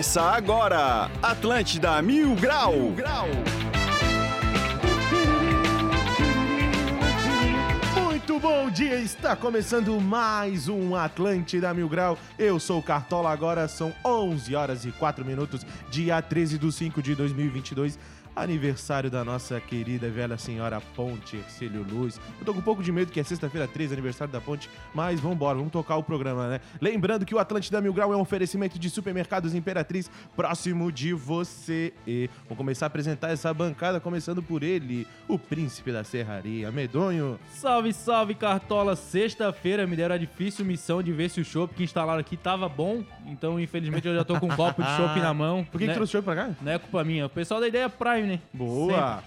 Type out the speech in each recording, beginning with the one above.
Começa agora, Atlântida Mil Grau. Mil Grau. Muito bom dia, está começando mais um Atlântida Mil Grau. Eu sou o Cartola, agora são 11 horas e 4 minutos, dia 13 de 5 de 2022 aniversário da nossa querida velha senhora Ponte Ercílio Luz. Eu tô com um pouco de medo que é sexta-feira 13, aniversário da Ponte, mas vambora, vamos tocar o programa, né? Lembrando que o Atlântida Mil Grau é um oferecimento de supermercados Imperatriz próximo de você. E vou começar a apresentar essa bancada, começando por ele, o príncipe da serraria, Medonho. Salve, salve, Cartola! Sexta-feira me deram a difícil missão de ver se o chopp que instalaram aqui tava bom, então infelizmente eu já tô com um copo de chopp na mão. Por que, né? que trouxe chopp pra cá? Não é culpa minha, o pessoal da ideia Prime, né? Boa!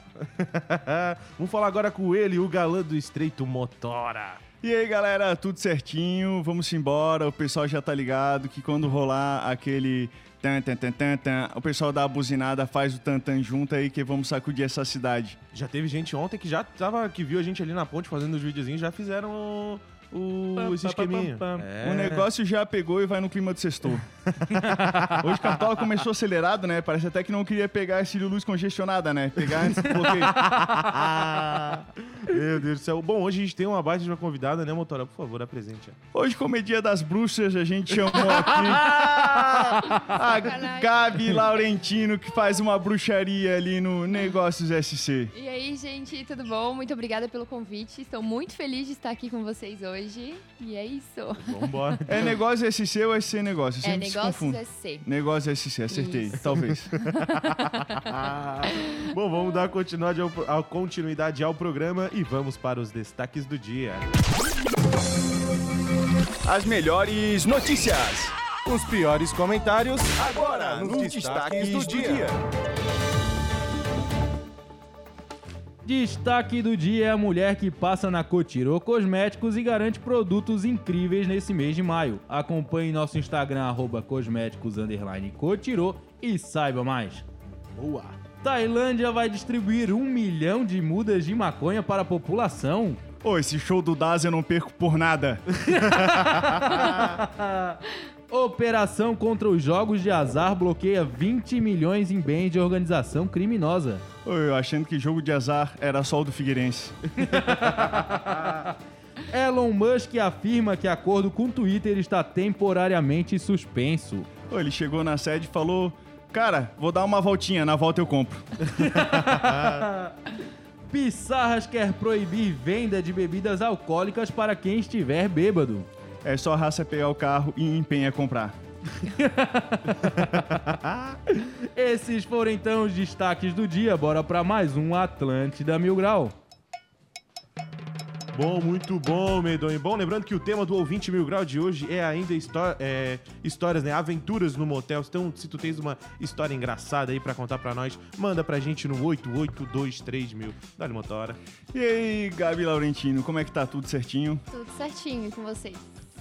Vamos falar agora com ele, o galã do Estreito Motora. E aí, galera, tudo certinho? Vamos embora. O pessoal já tá ligado que quando rolar aquele tan, tan, tan, tan, tan, o pessoal dá a buzinada, faz o tantan junto aí que vamos sacudir essa cidade. Já teve gente ontem que já tava, que viu a gente ali na ponte fazendo os videozinhos, já fizeram o, o esse esqueminha. É. O negócio já pegou e vai no clima do sextor. Hoje o Cartola começou acelerado, né? Parece até que não queria pegar esse luz congestionada, né? Pegar antes do bloqueio. Meu Deus do céu. Bom, hoje a gente tem uma baita de uma convidada, né, Motora? Por favor, apresente. Hoje, como é dia das bruxas, a gente chamou aqui a Gabi Laurentino, que faz uma bruxaria ali no Negócios SC. E aí, gente, tudo bom? Muito obrigada pelo convite. Estou muito feliz de estar aqui com vocês hoje. E é isso. Vambora. É Negócio SC ou SC Negócio? Eu É Negócios. SC. Negócio SC, acertei, Isso. talvez. Bom, vamos dar continuidade ao, ao- continuidade ao programa e vamos para os destaques do dia. As melhores notícias. Os piores comentários Agora, nos destaques do dia. Destaque do dia é a mulher que passa na Cotirô Cosméticos e garante produtos incríveis nesse mês de maio. Acompanhe nosso Instagram, arroba cosméticos, underline Cotirô e saiba mais. Boa. Tailândia vai distribuir um milhão de mudas de maconha para a população. Ô, esse show do Daz eu não perco por nada. Operação contra os jogos de azar bloqueia 20 milhões em bens de organização criminosa. Ô, eu achando que jogo de azar era só o do Figueirense. Elon Musk afirma que acordo com o Twitter está temporariamente suspenso. Ele chegou na sede e falou: Cara, vou dar uma voltinha, na volta eu compro. Pissarras quer proibir venda de bebidas alcoólicas para quem estiver bêbado. É só a raça pegar o carro e empenha a comprar. Esses foram então os destaques do dia. Bora para mais um Atlântida Mil Grau. Bom, muito bom, Medonho. Bom, lembrando que o tema do ouvinte mil grau de hoje é ainda histó- é, histórias, né? Aventuras no motel. Então, se tu tens uma história engraçada aí pra contar pra nós, manda pra gente no 8823 mil. Dá-lhe motora. E aí, Gabi Laurentino, como é que tá? Tudo certinho? Tudo certinho com vocês.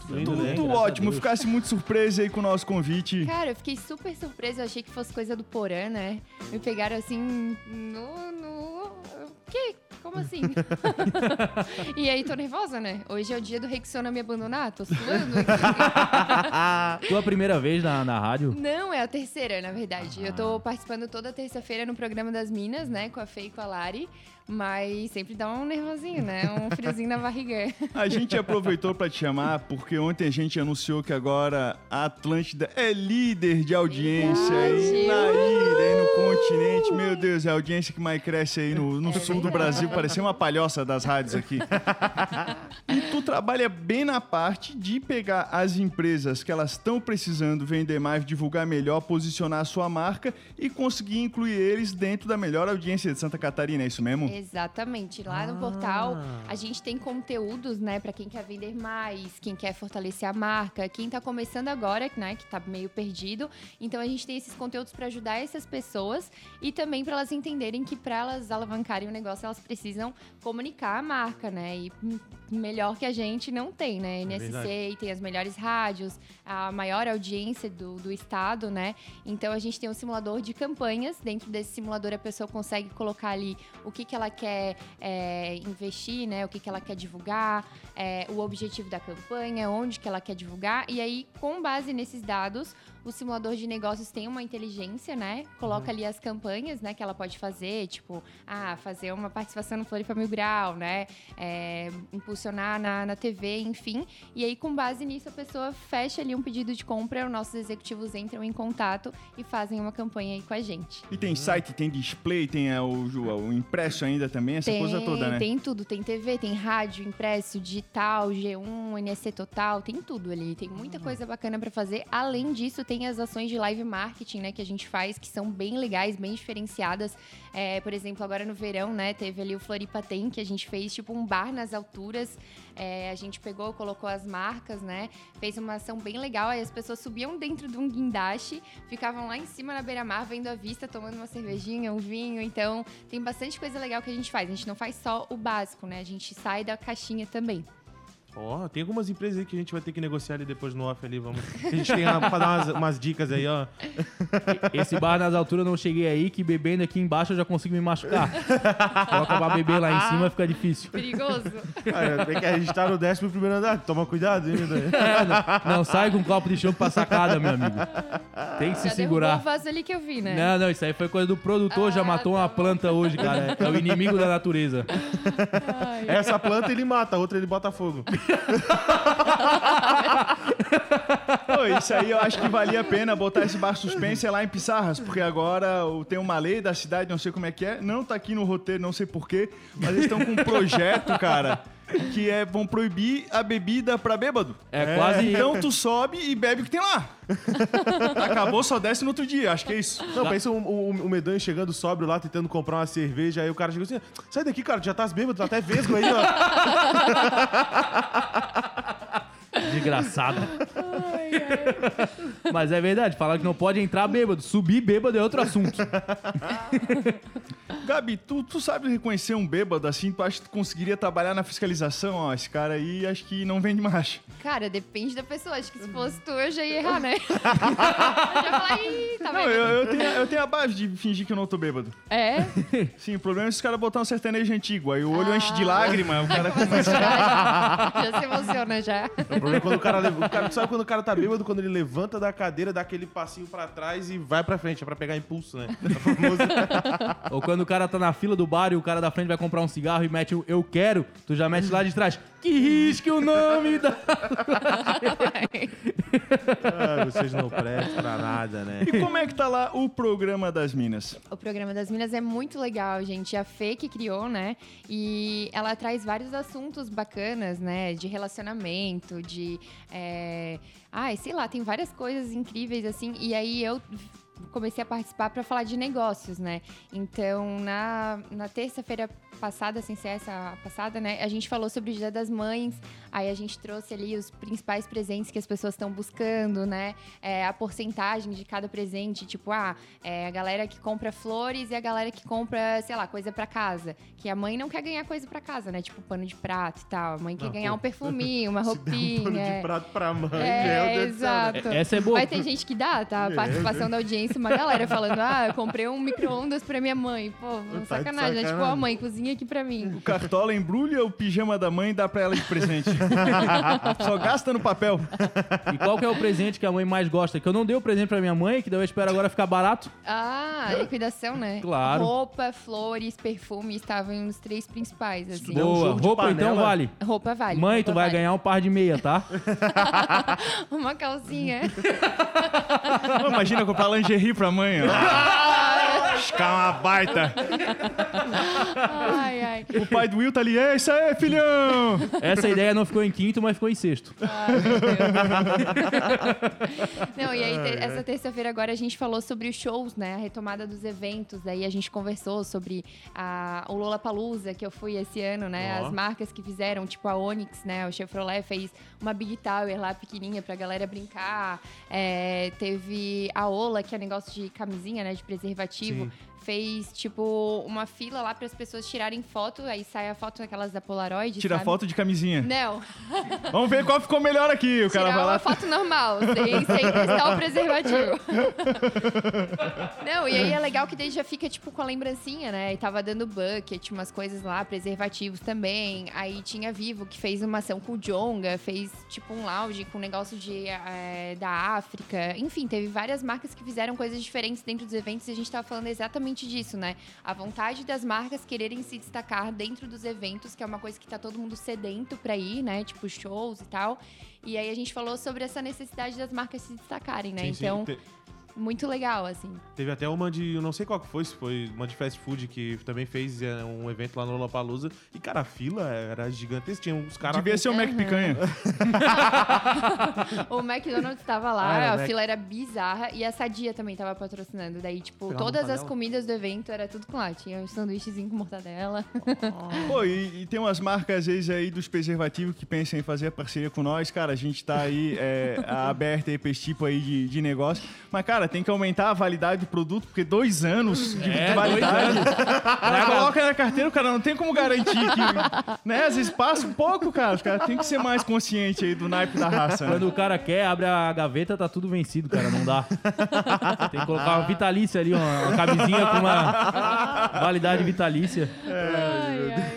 Tudo Tudo ótimo, ficasse muito surpreso aí com o nosso convite. Cara, eu fiquei super surpresa. Eu achei que fosse coisa do Porã, né? Me pegaram assim no. no... Que? Como assim? e aí, tô nervosa, né? Hoje é o dia do Rexona me abandonar. Tô suando. Tua primeira vez na, na rádio? Não, é a terceira, na verdade. Eu tô participando toda terça-feira no programa das Minas, né? Com a Fê e com a Lari. Mas sempre dá um nervosinho, né? Um friozinho na barriga. A gente aproveitou pra te chamar porque ontem a gente anunciou que agora a Atlântida é líder de audiência aí na ilha, aí no continente. Meu Deus, é a audiência que mais cresce aí no, no É sul do verdade. Brasil. Parecia uma palhoça das rádios aqui. E tu trabalha bem na parte de pegar as empresas que elas estão precisando vender mais, divulgar melhor, posicionar a sua marca e conseguir incluir eles dentro da melhor audiência de Santa Catarina, é isso mesmo? Exatamente. Lá no portal a gente tem conteúdos, né, para quem quer vender mais, quem quer fortalecer a marca, quem tá começando agora, né, que tá meio perdido. Então a gente tem esses conteúdos para ajudar essas pessoas e também para elas entenderem que para elas alavancarem o negócio, elas precisam comunicar a marca, né? E melhor que a gente não tem, né? É NSC tem as melhores rádios, a maior audiência do, do estado, né? Então a gente tem um simulador de campanhas. Dentro desse simulador a pessoa consegue colocar ali o que, que ela quer é, investir, né? O que, que ela quer divulgar, é, o objetivo da campanha, onde que ela quer divulgar. E aí, com base nesses dados, o simulador de negócios tem uma inteligência, né? Coloca ali as campanhas, né? Que ela pode fazer, tipo, ah, fazer uma participação no Floripa Mil Grau, né? É, impulsionar na, na TV, enfim. E aí, com base nisso, a pessoa fecha ali um pedido de compra, os nossos executivos entram em contato e fazem uma campanha aí com a gente. E tem site, tem display, tem é, o, o impresso ainda também, essa tem, coisa toda, né? Tem tudo, tem TV, tem rádio, impresso, digital, G1, NSC Total, tem tudo ali. Tem muita coisa bacana pra fazer. Além disso, tem as ações de live marketing, né, que a gente faz, que são bem legais, bem diferenciadas. É, por exemplo, agora no verão, né, teve ali o Floripa Tem, que a gente fez tipo um bar nas alturas. É, a gente pegou, colocou as marcas, né, fez uma ação bem legal. Aí as pessoas subiam dentro de um guindaste, ficavam lá em cima na beira-mar, vendo a vista, tomando uma cervejinha, um vinho. Então, tem bastante coisa legal que a gente faz. A gente não faz só o básico, né, a gente sai da caixinha também. Ó, tem algumas empresas aí que a gente vai ter que negociar ali depois no off ali, vamos. A gente tem a, pra dar umas, umas dicas aí, ó. Esse bar nas alturas eu não cheguei aí, que bebendo aqui embaixo eu já consigo me machucar. Coloca pra beber lá em cima fica difícil. Perigoso. Ah, é que a gente tá no décimo primeiro andar, toma cuidado, hein, Daí. Não sai com um copo de chope pra sacada, meu amigo. Tem que se Já derrubou segurar. o vaso ali que eu vi, né? Não, não, isso aí foi coisa do produtor, já Ah, matou tá uma bom. planta hoje, cara. É o inimigo da natureza. Ai, Essa planta ele mata, a outra ele bota fogo. Pô, isso aí eu acho que valia a pena botar esse bar suspense lá em Pissarras, porque agora tem uma lei da cidade, não sei como é que é, não tá aqui no roteiro, não sei porquê, mas eles estão com um projeto, cara, que é vão proibir a bebida pra bêbado. É, quase. Então tu sobe e bebe o que tem lá. Acabou, só desce no outro dia, acho que é isso. Não, pensa o, o, o Medanho chegando sóbrio lá, tentando comprar uma cerveja, aí o cara chega assim, sai daqui, cara, já tá bêbado, tá até vesgo aí, ó. Desgraçado. Mas é verdade, falar que não pode entrar bêbado. Subir bêbado é outro assunto. Gabi, tu, tu sabe reconhecer um bêbado assim? Tu acha que tu conseguiria trabalhar na fiscalização? Ó, esse cara aí acho que não vende mais. Cara, depende da pessoa. Acho que se fosse tu, eu já ia errar, né? eu já falei, tá Não, vendo? eu, eu, tenho, eu tenho a base de fingir que eu não tô bêbado. É? Sim, o problema é se os caras botar um sertanejo antigo. Aí o olho Ah. enche de lágrima, o cara Começa já, já se emociona já. O problema é quando o cara, leva- o cara- Sabe quando o cara tá bêbado? Quando ele levanta da cadeira, dá aquele passinho pra trás e vai pra frente, é pra pegar impulso, né? É famoso- Ou quando o cara tá na fila do bar e o cara da frente vai comprar um cigarro e mete o eu quero, tu já mete lá de trás. Que risque o nome da. Ah, vocês não prestam pra nada, né? E como é que tá lá o programa das minas? O programa das Minas é muito legal, gente. A Fê que criou, né? E ela traz vários assuntos bacanas, né? De relacionamento, de. É... Ai, sei lá, tem várias coisas incríveis, assim. E aí eu comecei a participar para falar de negócios, né? Então, na, na terça-feira passada, sem ser essa passada, né? A gente falou sobre o Dia das Mães. Aí a gente trouxe ali os principais presentes que as pessoas estão buscando, né? É, a porcentagem de cada presente, tipo, ah, é a galera que compra flores e a galera que compra, sei lá, coisa pra casa. Que a mãe não quer ganhar coisa pra casa, né? Tipo, pano de prato e tal. A mãe quer Não, ganhar pô. um perfuminho, uma Se der um pano roupinha. de prato pra mãe, É, né? exato. Essa é boa. Vai ter gente que dá, tá? A participação da audiência, uma galera falando, ah, eu comprei um micro-ondas pra minha mãe. Pô, de sacanagem, né? Tipo, sacanagem. ó, mãe, cozinha aqui pra mim. O Cartola embrulha o pijama da mãe e dá pra ela de presente. Só gasta no papel. E qual que é o presente que a mãe mais gosta? Que eu não dei o presente pra minha mãe, que daí eu espero agora ficar barato. Ah, liquidação, né? Claro. Roupa, flores, perfume estavam os três principais, assim. um Boa. de Roupa então vale. Roupa vale. Mãe, roupa tu vai vale. ganhar um par de meia, tá? Uma calcinha. Imagina comprar lingerie pra mãe. Ficar uma baita. ai, ai. O pai do Will tá ali. É isso aí, filhão! Essa ideia não ficou em quinto, mas ficou em sexto. Ai, meu Deus. Não, e aí, te- essa terça-feira agora a gente falou sobre os shows, né? A retomada dos eventos. Daí a gente conversou sobre a, o Lollapalooza, que eu fui esse ano, né? Ó. As marcas que fizeram, tipo a Onyx, né? O Chevrolet fez uma Big Tower lá pequenininha pra galera brincar. É, teve a Ola, que é negócio de camisinha, né? De preservativo. Sim. Fez, tipo, uma fila lá para as pessoas tirarem foto, aí sai a foto daquelas da Polaroid, Tira sabe? foto de camisinha. Não, Vamos ver qual ficou melhor aqui. O cara tirar vai lá. uma foto normal, sem, sem testar o preservativo. Não, e aí é legal que daí já fica, tipo, com a lembrancinha, né? E tava dando bucket, umas coisas lá, preservativos também. Aí tinha Vivo, que fez uma ação com o Jonga, fez, tipo, um lounge com negócio de, eh, da África. Enfim, teve várias marcas que fizeram coisas diferentes dentro dos eventos e a gente tava falando exatamente disso, né? A vontade das marcas quererem se destacar dentro dos eventos, que é uma coisa que tá todo mundo sedento pra ir, né? Tipo, shows e tal. E aí a gente falou sobre essa necessidade das marcas se destacarem, né? Sim, sim. então, Te- muito legal, assim. Teve até uma de, eu não sei qual que foi, se foi uma de fast food que também fez é, um evento lá no Lollapalooza. E, cara, a fila era gigantesca. Tinha uns caras... Devia ser o Mac Picanha. O McDonald's tava lá, Ah, a Mac. fila era bizarra e a Sadia também tava patrocinando. Daí, tipo, Pegar uma todas as comidas do evento era tudo com lá. Tinha um sanduíchezinho com mortadela. Pô, e, e tem umas marcas, às vezes, aí dos preservativos que pensam em fazer parceria com nós. Cara, a gente tá aí é, aberto aí pra esse tipo aí de, de negócio. Mas, cara, tem que aumentar a validade do produto, porque dois anos de, É, de validade. O cara coloca na carteira, o cara não tem como garantir que. Né? Às vezes passa um pouco, cara. Os caras têm que ser mais conscientes aí do naipe da raça. né? Quando o cara quer, abre a gaveta, tá tudo vencido, cara. Não dá. Tem que colocar uma vitalícia ali, uma, uma camisinha com uma validade vitalícia. ai, ai.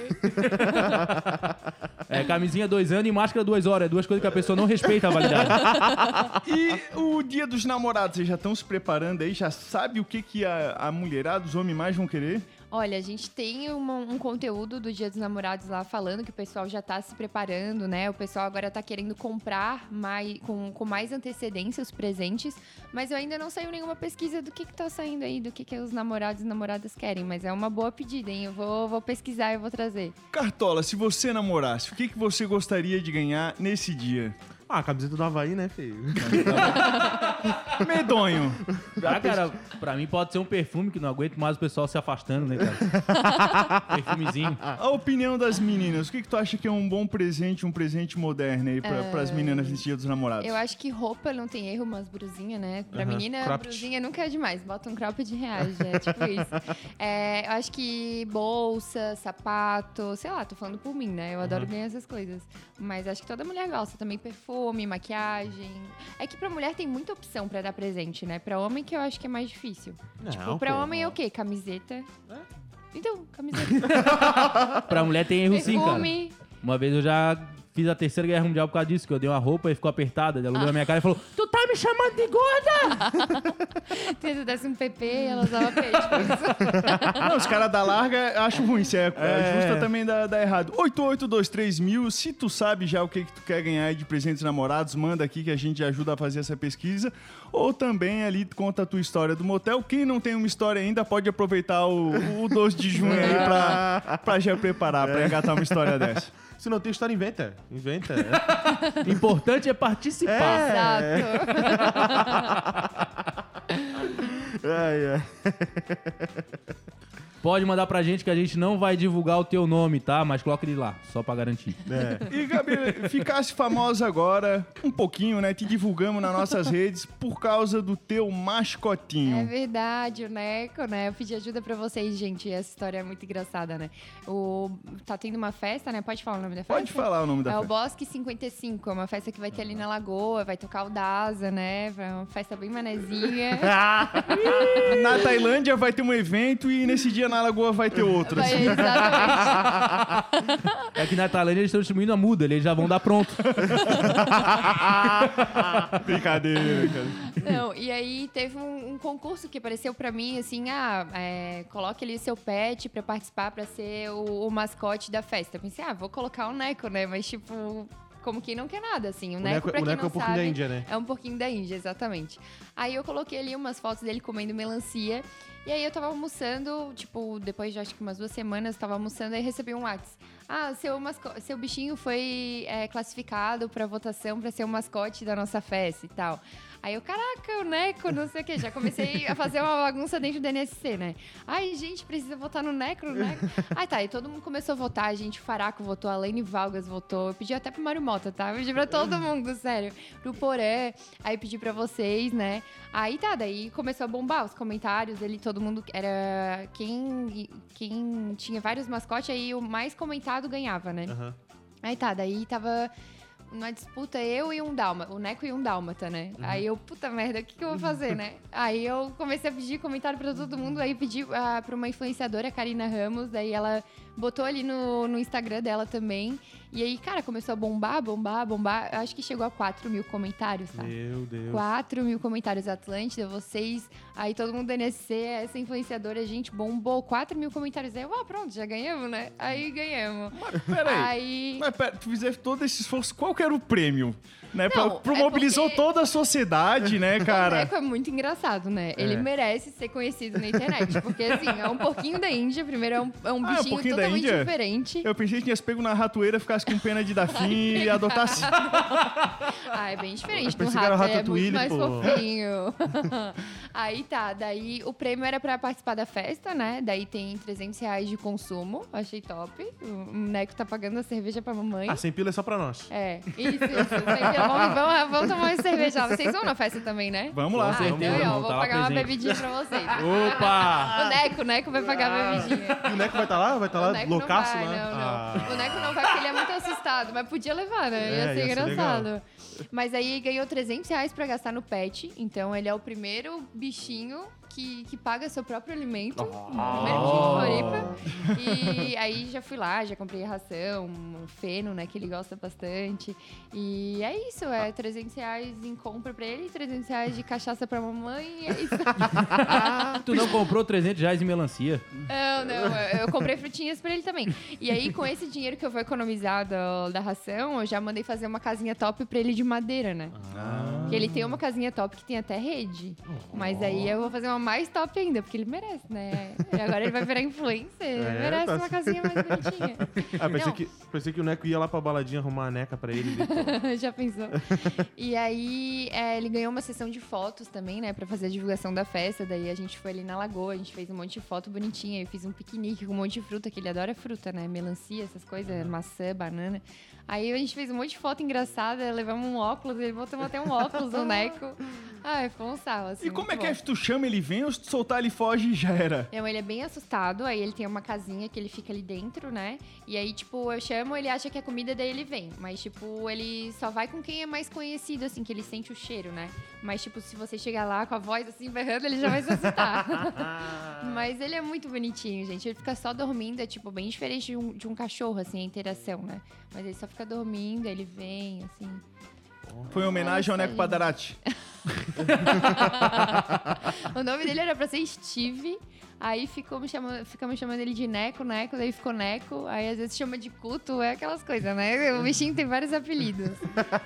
É, camisinha dois anos e máscara duas horas. É duas coisas que a pessoa não respeita a validade. E o dia dos namorados, vocês já estão se preparando aí? Já sabe o que, que a, a mulherada, os homens mais vão querer? Olha, a gente tem um conteúdo do Dia dos Namorados lá falando que o pessoal já tá se preparando, né? O pessoal agora tá querendo comprar mais, com, com mais antecedência os presentes, mas eu ainda não saiu nenhuma pesquisa do que que tá saindo aí, do que que os namorados e namoradas querem, mas é uma boa pedida, hein? Eu vou, vou pesquisar e vou trazer. Cartola, se você namorasse, o que, que você gostaria de ganhar nesse dia? Ah, a camiseta do Havaí, né, feio? Medonho. Ah, cara, pra mim pode ser um perfume que não aguento mais o pessoal se afastando, né, cara? Perfumezinho. A opinião das meninas, o que, que tu acha que é um bom presente, um presente moderno aí pra, pras meninas nesse dia dos namorados? Eu acho que roupa não tem erro, umas brusinhas, né? Pra Aham, menina, cropped. brusinha nunca é demais. Bota um cropped de reais, é tipo isso. É, eu acho que bolsa, sapato, sei lá, tô falando por mim, né? Eu adoro ganhar essas coisas. Mas acho que toda mulher gosta também. Perfume, maquiagem. É que pra mulher tem muita opção pra dar presente, né? Pra homem que eu acho que é mais difícil. tipo, pra pô. homem é o quê? Camiseta. Então, camiseta. Pra mulher tem erro sim, cara. Perfume. Uma vez eu já fiz a terceira guerra mundial por causa disso, que eu dei uma roupa e ficou apertada. Ela olhou na minha cara e falou: Tu tá me chamando de gorda? Se tu desse um PP, ela usava peixe. isso. Não, os caras da larga acham ruim. Se é, É. justa também dá, dá errado. 8823 mil. Se tu sabe já o que, que tu quer ganhar aí de presentes namorados, manda aqui que a gente ajuda a fazer essa pesquisa. Ou também ali conta a tua história do motel. Quem não tem uma história ainda pode aproveitar o, o 12 de junho aí pra, pra já preparar, pra engatar uma história dessa. Se não tem história, inventa. Inventa. Importante é participar. Exato. ai, ai. Pode mandar pra gente que a gente não vai divulgar o teu nome, tá? Mas coloca ele lá, só pra garantir. É. E, Gabi, ficasse famosa agora, um pouquinho, né? Te divulgamos nas nossas redes por causa do teu É mascotinho. verdade, o Neco, né? Eu pedi ajuda pra vocês, gente. Essa história é muito engraçada, né? O... Tá tendo uma festa, né? Pode falar o nome da festa? Pode falar o nome da É o festa. Bosque 55, é uma festa que vai ter ali na Lagoa, vai tocar o Daza, né? É uma festa bem manezinha. Na Tailândia vai ter um evento e nesse dia na Lagoa vai ter outro. Vai, assim. exatamente. É que na Tailândia eles estão distribuindo a muda, eles já vão dar pronto. Brincadeira, cara. Não, e aí teve um, um concurso que apareceu pra mim, assim, ah, é, coloque ali o seu pet pra participar, pra ser o, o mascote da festa. Eu pensei, ah, vou colocar o Neco, né? Mas, tipo, como quem não quer nada, assim. O, O Neco, Neco, pra o quem Neco é não um pouquinho sabe, da Índia, né? É um pouquinho da Índia, exatamente. Aí eu coloquei ali umas fotos dele comendo melancia. E aí eu tava almoçando, tipo, depois de acho que umas duas semanas, tava almoçando, aí recebi um WhatsApp. Ah, seu, seu bichinho foi é, classificado pra votação pra ser o mascote da nossa festa e tal. Aí eu, caraca, o Neco, não sei o quê. Já comecei a fazer uma bagunça dentro do NSC, né? Ai, gente, precisa votar no Neco, no Neco. Aí tá, e todo mundo começou a votar. A gente, o Faraco votou, a Lene Valgas votou. Eu pedi até pro Mário Mota, tá? Eu pedi pra todo mundo, sério. Pro Poré. Aí pedi pra vocês, né? Aí tá, daí começou a bombar os comentários. Ele, todo mundo era. Quem, quem tinha vários mascotes, aí o mais comentado ganhava, né? Aham. Aí tá, daí tava numa disputa eu e um dálmata, o Neco e um dálmata, né? Aí eu, puta merda, o que, que eu vou fazer, né? Aí eu comecei a pedir comentário pra todo mundo, aí pedi uh, pra uma influenciadora, a Karina Ramos, daí ela botou ali no, no Instagram dela também. E aí, cara, começou a bombar, bombar, bombar. Eu acho que chegou a 4 mil comentários, tá? Meu Deus. 4 mil comentários Atlântida, vocês, aí todo mundo da NSC, essa influenciadora, a gente bombou 4 mil comentários. Aí eu, ah, pronto, já ganhamos, né? Aí ganhamos. Mas peraí. Aí. Mas pera, tu fizeste todo esse esforço, qual que era o prêmio? Né? Pra- Não, pro- é mobilizou porque- toda a sociedade, né, O cara? Neco é muito engraçado, né? Ele É. merece ser conhecido na internet. Porque, assim, é um porquinho da Índia. Primeiro, é um, é um Ah, é um bichinho porquinho da totalmente Índia? diferente. Eu pensei que tinha pego na ratoeira, ficasse com pena de dar fim e adotasse. Ah, é bem diferente do pensei que era o rato. É muito mais pô. fofinho. Aí tá, daí o prêmio era pra participar da festa, né? Daí tem 300 reais de consumo. Achei top. O Neco tá pagando a cerveja pra mamãe. Ah, sem pila é só pra nós. É, isso, isso. Vamos, vamos, vamos tomar uma cerveja. lá. Vocês vão na festa também, né? Vamos lá. Ah, certeza, então eu vamos vou tá pagar uma presente. bebidinha pra vocês. Opa! O Neco, o Neco vai pagar a bebidinha. E o Neco vai estar lá? Vai estar O lá Neco não loucaço vai, lá? não, não. Ah. O Neco não vai porque ele é muito assustado, mas podia levar, né? Ia É, ser ia ser engraçado. mas aí ganhou 300 reais pra gastar no pet, então ele é o primeiro bichinho que, que paga seu próprio alimento. O primeiro bichinho de Floripa. E aí já fui lá, já comprei ração, um feno, né, que ele gosta bastante. E é isso, é 300 reais em compra pra ele, 300 reais de cachaça pra mamãe, e é isso. Tu não comprou 300 reais em melancia? Não, não, eu, eu comprei frutinhas pra ele também. E aí, com esse dinheiro que eu vou economizar do- da ração, eu já mandei fazer uma casinha top pra ele de madeira, né? Porque ele tem uma casinha top que tem até rede. Mas aí eu vou fazer uma mais top ainda, porque ele merece, né? E agora ele vai virar influencer, ele É, merece tá uma casinha mais bonitinha. Ah, pensei Não. que, pensei que o Neco ia lá pra baladinha arrumar a neca pra ele. Já pensou? E aí, é, ele ganhou uma sessão de fotos também, né? Pra fazer a divulgação da festa. Daí a gente foi ali na lagoa, a gente fez um monte de foto bonitinha. Eu fiz um piquenique com um monte de fruta, que ele adora fruta, né? Melancia, essas coisas, maçã, banana. Aí a gente fez um monte de foto engraçada, levamos um óculos, ele botou até um óculos, um neco. Ai, foi um sarro, assim. E como é que é? bom. Tu chama, ele vem ou se tu soltar, ele foge e já era? Não, ele é bem assustado, aí ele tem uma casinha que ele fica ali dentro, né? E aí, tipo, eu chamo, ele acha que é comida, daí ele vem. Mas, tipo, ele só vai com quem é mais conhecido, assim, que ele sente o cheiro, né? Mas, tipo, se você chegar lá com a voz assim, berrando, ele já vai se assustar. Mas ele é muito bonitinho, gente. Ele fica só dormindo, é, tipo, bem diferente de um, de um cachorro, assim, a interação, né? Mas ele só fica dormindo, ele vem, assim. Foi em homenagem ao Neco Padarati. O nome dele era pra ser Steve. Aí ficou me chamando, ficamos chamando ele de Neco, Neco, daí ficou Neco. Aí às vezes chama de Cuto, é aquelas coisas, né? O bichinho tem vários apelidos.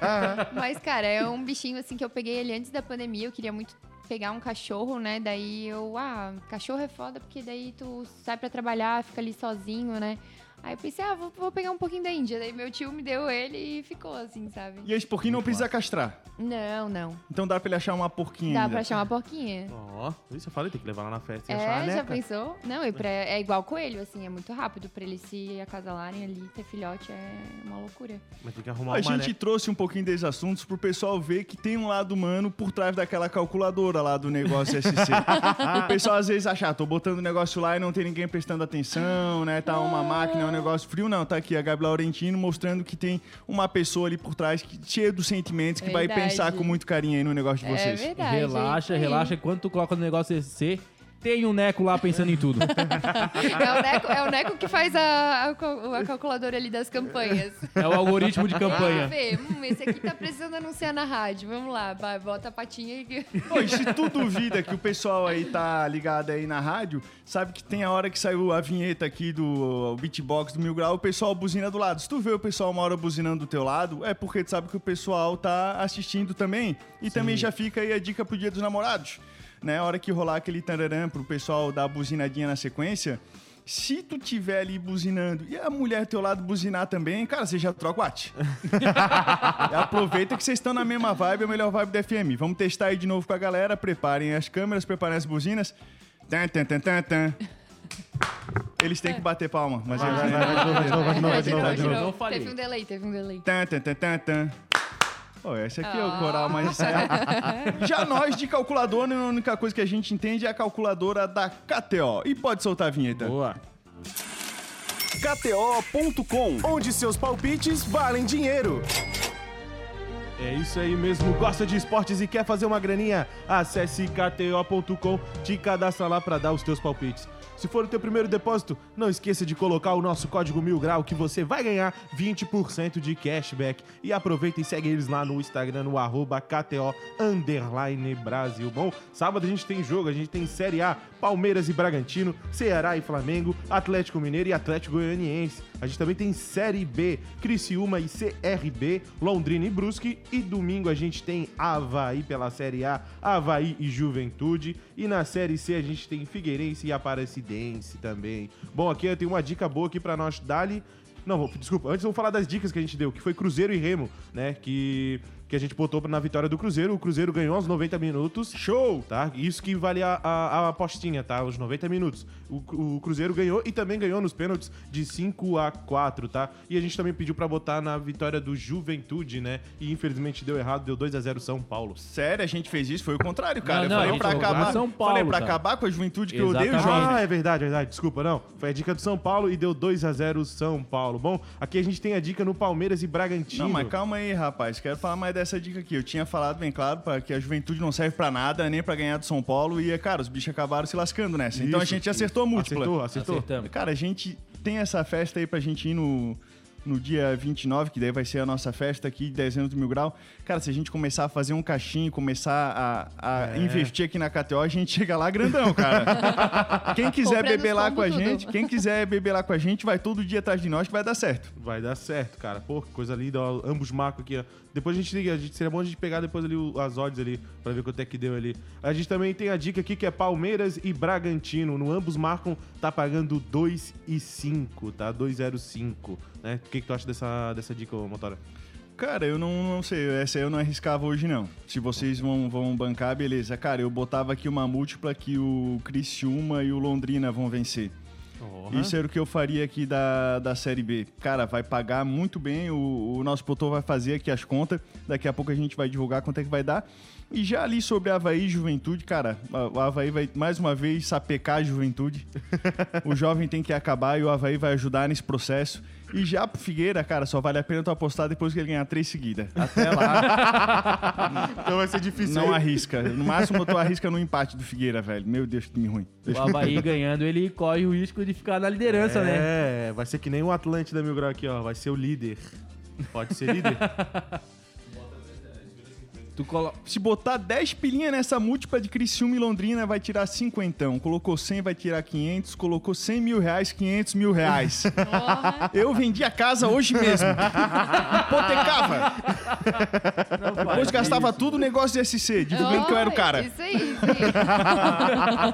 Mas, cara, é um bichinho assim que eu peguei ele antes da pandemia. Eu queria muito pegar um cachorro, né? Daí eu, ah, cachorro é foda porque daí tu sai pra trabalhar, fica ali sozinho, né? Aí eu pensei, ah, vou, vou pegar um pouquinho da Índia. Daí meu tio me deu ele e ficou assim, sabe? E esse porquinho não precisa castrar. Não, não. Então dá pra ele achar uma porquinha Dá ainda. pra chamar porquinha. Ó, isso eu falei, tem que levar lá na festa e achar a É, já neca. pensou? Não, e pra, é igual coelho, assim, é muito rápido pra eles se acasalarem ali, ter filhote é uma loucura. Mas tem que arrumar A uma gente neca. trouxe um pouquinho desses assuntos pro pessoal ver que tem um lado humano por trás daquela calculadora lá do negócio SC. o pessoal às vezes acha, ah, tô botando o negócio lá e não tem ninguém prestando atenção, né? Tá uma máquina, um negócio frio. Não, tá aqui a Gabi Laurentino mostrando que tem uma pessoa ali por trás que, cheia dos sentimentos que vai Verdade. pensar com muito carinho aí no negócio de É vocês. verdade. relaxa, é isso aí. relaxa. Quando tu coloca no negócio SC, tem um Neco lá pensando em tudo. É o, Neco, é o Neco que faz a, a, a calculadora ali das campanhas. É o algoritmo de Vamos campanha. ver, hum, esse aqui tá precisando anunciar na rádio. Vamos lá, vai, bota a patinha e... Pô, e se tu duvida que o pessoal aí tá ligado aí na rádio, sabe que tem a hora que saiu a vinheta aqui do beatbox do Mil Grau, o pessoal buzina do lado. Se tu vê o pessoal uma hora buzinando do teu lado, é porque tu sabe que o pessoal tá assistindo também. E também já fica aí a dica pro dia dos namorados. Né? A hora que rolar aquele tararã pro pessoal dar a buzinadinha na sequência, Se tu tiver ali buzinando e a mulher do teu lado buzinar também, cara, você já troca o. E Aproveita que vocês estão na mesma vibe, a melhor vibe da FM. Vamos testar aí de novo com a galera. Preparem as câmeras, preparem as buzinas. Tan, tan, tan, tan, tan. Eles têm que bater palma, mas eles Vai, vai, vai, de novo, vai de novo, vai de novo, vai de novo. Teve um delay, teve um delay. Tan, tan, tan, tan, tan. Pô, esse aqui é o coral mais certo. Já nós de calculadora, a única coisa que a gente entende é a calculadora da KTO. E pode soltar a vinheta. Boa. KTO.com. Onde seus palpites valem dinheiro. É isso aí mesmo. Gosta de esportes e quer fazer uma graninha? Acesse kto.com, te cadastra lá para dar os teus palpites. Se for o teu primeiro depósito, não esqueça de colocar o nosso código Mil Grau que você vai ganhar 20% de cashback. E aproveita e segue eles lá no Instagram, no arroba KTO Brasil. Bom, sábado a gente tem jogo, a gente tem Série A, Palmeiras e Bragantino, Ceará e Flamengo, Atlético Mineiro e Atlético Goianiense. A gente também tem Série B, Criciúma e CRB, Londrina e Brusque. E domingo a gente tem Havaí pela Série A, Havaí e Juventude. E na Série C a gente tem Figueirense e Aparecidense também. Bom, aqui eu tenho uma dica boa aqui pra nós, Dali. Não, desculpa, antes vamos falar das dicas que a gente deu, que foi Cruzeiro e Remo, né? Que, que a gente botou na vitória do Cruzeiro. O Cruzeiro ganhou aos 90 minutos. Show! Tá? Isso que vale a, a, a apostinha, tá? Os 90 minutos. O, o Cruzeiro ganhou e também ganhou nos pênaltis de 5 a 4, tá? E a gente também pediu pra botar na vitória do Juventude, né? E infelizmente deu errado, deu 2 a 0 São Paulo. Sério, a gente fez isso? Foi o contrário, cara. Não, não, eu falei pra acabar. São Paulo, falei pra cara. acabar com a juventude que eu odeio Exatamente. jovens. Ah, é verdade, é verdade. Desculpa, não. Foi a dica do São Paulo e deu 2 a 0 São Paulo. Bom, aqui a gente tem a dica no Palmeiras e Bragantino. Não, mas calma aí, rapaz. Quero falar mais dessa dica aqui. Eu tinha falado bem claro para que a juventude não serve pra nada, nem pra ganhar do São Paulo. E, cara, os bichos acabaram se lascando nessa. então a Isso, gente acertou a múltipla. Acertou, acertou. Acertamos. Cara, a gente tem essa festa aí pra gente ir no, no dia 29, que daí vai ser a nossa festa aqui de dezembro do Mil Grau. Cara, se a gente começar a fazer um caixinho, começar a, a É. investir aqui na KTO, a gente chega lá grandão, cara. quem quiser Comprando beber lá com a tudo. gente, quem quiser beber lá com a gente, vai todo dia atrás de nós que vai dar certo. Vai dar certo, cara. Pô, que coisa linda. Ó, ambos marcam aqui, ó. Depois a gente liga, a gente, seria bom a gente pegar depois ali o- as odds ali, pra ver quanto é que deu ali. A gente também tem a dica aqui que é Palmeiras e Bragantino. No ambos marcam, tá pagando 2 e 5, tá? 2,05, né? O que, que tu acha dessa, dessa dica, ô, Motora? Cara, eu não, não sei, essa eu não arriscava hoje não. Se vocês vão, vão bancar, beleza. Cara, eu botava aqui uma múltipla que o Criciúma e o Londrina vão vencer. Isso era o que eu faria aqui da, da Série B. Cara, vai pagar muito bem, o, o nosso produtor vai fazer aqui as contas, daqui a pouco a gente vai divulgar quanto é que vai dar. E já ali sobre Havaí e Juventude, cara, o Havaí vai mais uma vez sapecar a Juventude. o jovem tem que acabar e o Havaí vai ajudar nesse processo. E já pro Figueira, cara, só vale a pena tu apostar depois que ele ganhar três seguidas. Até lá, Então vai ser difícil. não aí. arrisca. No máximo tu arrisca no empate do Figueira, velho. Meu Deus, que time ruim. O Havaí ganhando, ele corre o risco de ficar na liderança, né? É, vai ser que nem o Atlântida Mil Grau aqui, ó. Vai ser o líder. Pode ser líder. Tu colo... Se botar 10 pilinha nessa múltipla de Criciúma e Londrina, vai tirar 50. Colocou 100, vai tirar 500. Colocou 100 mil reais, 500 mil reais. Porra. Eu vendi a casa hoje mesmo. Hipotecava. Não faz Depois gastava isso. tudo no negócio de SC, divulgando que eu era o cara. Isso aí, isso aí.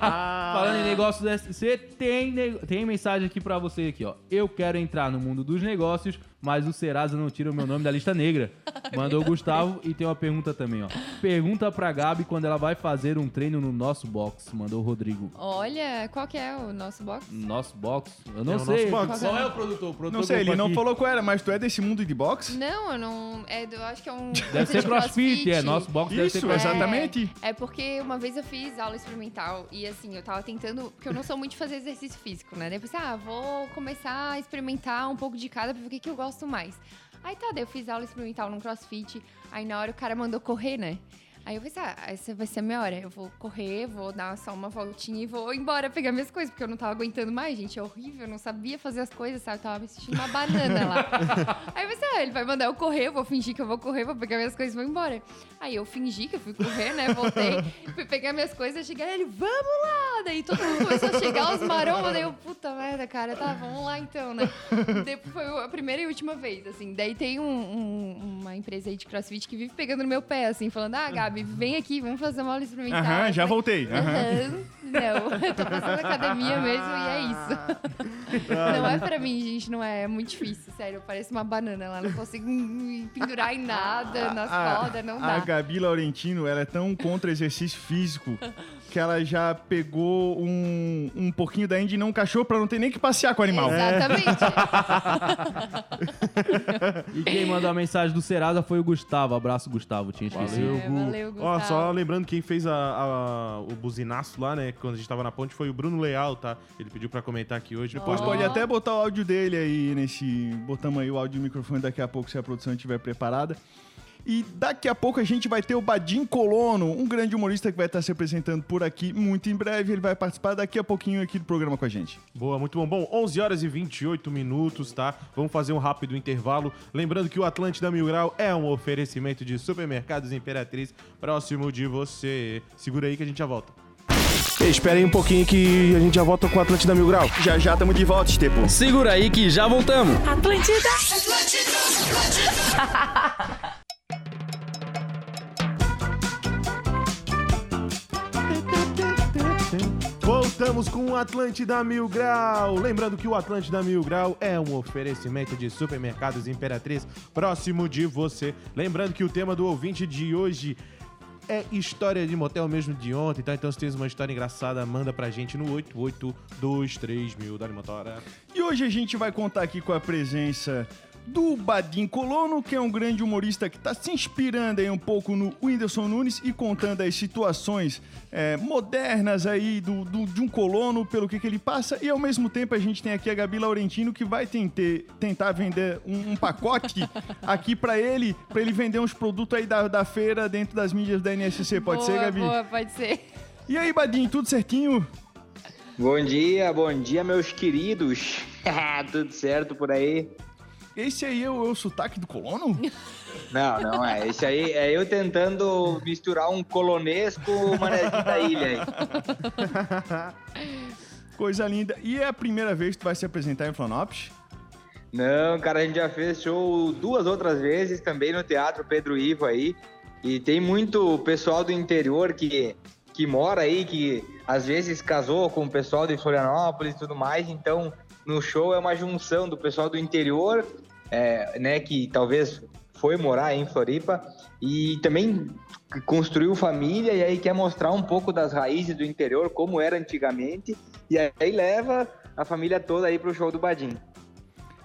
Falando em negócios do SC, tem, ne- tem mensagem aqui pra você aqui, ó. Eu quero entrar no mundo dos negócios, mas o Serasa não tira o meu nome da lista negra. Mandou o Gustavo e tem uma pergunta também, ó. Pergunta pra Gabi quando ela vai fazer um treino no nosso box. Mandou o Rodrigo. Olha, qual que é o nosso box? Nosso box? Eu não É o sei. nosso box. Qual é o produtor? O produtor Não sei, ele colocou não aqui. falou qual era, mas tu é desse mundo de boxe? Não, eu não. É, eu acho que é um. Deve ser crossfit, é. Nosso box deve ser Isso, crossfit. exatamente. É porque uma vez eu fiz aula experimental e assim, eu tava tentando. Porque eu não sou muito de fazer exercício físico, né? Daí eu pensei, ah, vou começar a experimentar um pouco de cada pra ver o que, que eu gosto mais. Aí tá, daí eu fiz aula experimental num crossfit. Aí na hora o cara mandou correr, né? Aí eu pensei, ah, essa vai ser a minha hora. Eu vou correr, vou dar só uma voltinha e vou embora pegar minhas coisas, porque eu não tava aguentando mais, gente. É horrível, eu não sabia fazer as coisas, sabe? Eu tava me sentindo uma banana lá. Aí eu pensei, ah, ele vai mandar eu correr, eu vou fingir que eu vou correr, vou pegar minhas coisas e vou embora. Aí eu fingi que eu fui correr, né? Voltei, fui pegar minhas coisas, cheguei ele, vamos lá! Daí todo mundo começou a chegar, os marombas, daí eu, puta merda, cara, tá, vamos lá então, né? Depois foi a primeira e última vez, assim. Daí tem um- um- uma empresa aí de crossfit que vive pegando no meu pé, assim, falando, ah, Gabi, vem aqui, vamos fazer uma aula experimental. Aham, já voltei. Aham. Não, eu tô fazendo academia mesmo e é isso. Não é pra mim, gente, não é. É muito difícil, sério. Eu pareço uma banana lá, não consigo me pendurar em nada, nas cordas, não A dá. Gabi Laurentino, ela é tão contra exercício físico que ela já pegou um, um pouquinho da Indy e não um cachorro pra não ter nem que passear com o animal. Exatamente. E quem mandou a mensagem do Serasa foi o Gustavo. Abraço, Gustavo. Tinha esquecido. Valeu, É, Gu. Valeu, Ó, Gustavo. só lembrando quem fez a- a- o buzinaço lá, né? Quando a gente tava na ponte, foi o Bruno Leal, tá? Ele pediu pra comentar aqui hoje. Depois Ó. pode até botar o áudio dele aí nesse. Botamos aí o áudio e o microfone daqui a pouco, se a produção estiver preparada. E daqui a pouco a gente vai ter o Badim Colono, um grande humorista que vai estar se apresentando por aqui muito em breve. Ele vai participar daqui a pouquinho aqui do programa com a gente. Boa, muito bom. Bom, 11 horas e 28 minutos, tá? Vamos fazer um rápido intervalo. Lembrando que o Atlântida Mil Grau é um oferecimento de supermercados Imperatriz próximo de você. Segura aí que a gente já volta. Espera aí um pouquinho que a gente já volta com o Atlântida Mil Grau. Já já estamos de volta, Estepo. Segura aí que já voltamos. Atlântida. Voltamos com o Atlântida Mil Grau. Lembrando que o Atlântida Mil Grau é um oferecimento de supermercados Imperatriz próximo de você. Lembrando que o tema do ouvinte de hoje é história de motel mesmo de ontem, tá? Então se tens uma história engraçada, manda pra gente no 8823 mil. Dá motora. E hoje a gente vai contar aqui com a presença do Badim Colono, que é um grande humorista que está se inspirando aí um pouco no Whindersson Nunes e contando as situações é, modernas aí do, do- de um colono, pelo que, que ele passa. E ao mesmo tempo a gente tem aqui a Gabi Laurentino, que vai tentar vender um, um pacote aqui para ele, para ele vender uns produtos aí da, da feira dentro das mídias da NSC. Pode boa, ser, Gabi? Boa, pode ser. E aí, Badim, tudo certinho? Bom dia, bom dia, meus queridos. Tudo certo por aí? Esse aí é o, é o sotaque do colono? Não, não é. Esse aí é eu tentando misturar um colonês com o manezinho da ilha aí. Coisa linda. E é a primeira vez que tu vai se apresentar em Florianópolis? Não, cara, a gente já fez show duas outras vezes também no Teatro Pedro Ivo aí. E tem muito pessoal do interior que, que mora aí, que às vezes casou com o pessoal de Florianópolis e tudo mais. Então, no show é uma junção do pessoal do interior, é, né, que talvez foi morar em Floripa e também construiu família e aí quer mostrar um pouco das raízes do interior, como era antigamente. E aí leva a família toda aí pro show do Badim.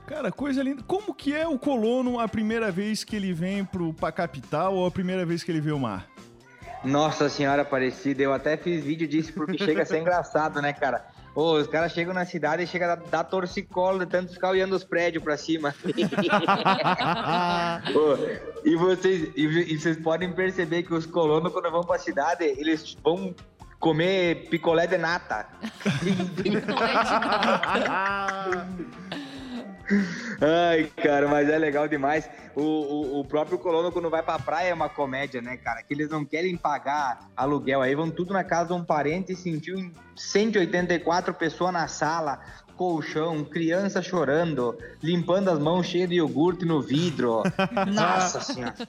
Cara, coisa linda. Como que é o colono a primeira vez que ele vem pro, pra capital ou a primeira vez que ele vê o mar? Nossa senhora Aparecida, eu até fiz vídeo disso porque chega a ser engraçado, né, cara? Os caras chegam na cidade e chega a dar torcicolo de tanto ficar olhando os prédios pra cima. E, vocês, e, e vocês podem perceber que os colonos, quando vão pra cidade, eles vão comer picolé de nata. Ai, cara, mas é legal demais. O, o, o próprio colono, quando vai pra praia, é uma comédia, né, cara? Que eles não querem pagar aluguel. Aí vão tudo na casa de um parente e sentiu em 184 pessoas na sala, colchão, criança chorando, limpando as mãos cheias de iogurte no vidro. Nossa senhora.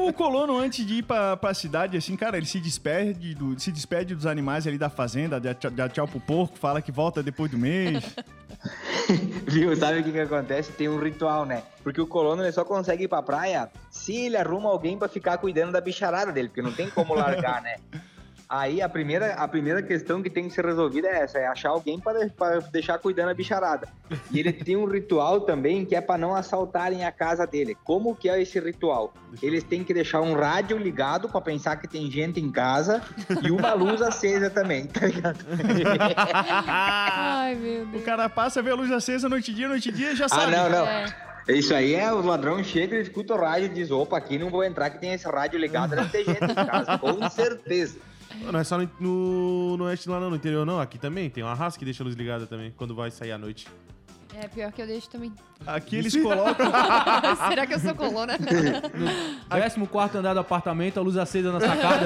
O colono, antes de ir pra, pra cidade, assim, cara, ele se despede, do, se despede dos animais ali da fazenda, dá tchau, dá tchau pro porco, fala que volta depois do mês. Viu? Sabe o que, que acontece? Tem um ritual, né? Porque o colono ele só consegue ir pra praia se ele arruma alguém pra ficar cuidando da bicharada dele, porque não tem como largar, né? Aí a primeira, a primeira questão que tem que ser resolvida é essa, é achar alguém para deixar cuidando a bicharada. E ele tem um ritual também que é para não assaltarem a casa dele. Como que é esse ritual? Eles têm que deixar um rádio ligado para pensar que tem gente em casa e uma luz acesa também, tá ligado? Ai, meu O Deus. cara passa, vê a luz acesa noite e dia, noite e dia, já Ah, sabe. não, não. É. Isso aí é, o ladrão chega, ele escuta o rádio e diz, opa, aqui não vou entrar que tem esse rádio ligado, deve ter gente em casa, com certeza. Não é só no, no, no oeste lá não, no interior não. Aqui também tem uma raça que deixa a luz ligada também, quando vai sair à noite. É pior que eu deixo também. Aqui eles colocam. Será que eu sou colona? 14 andar do apartamento, a luz acesa na sacada.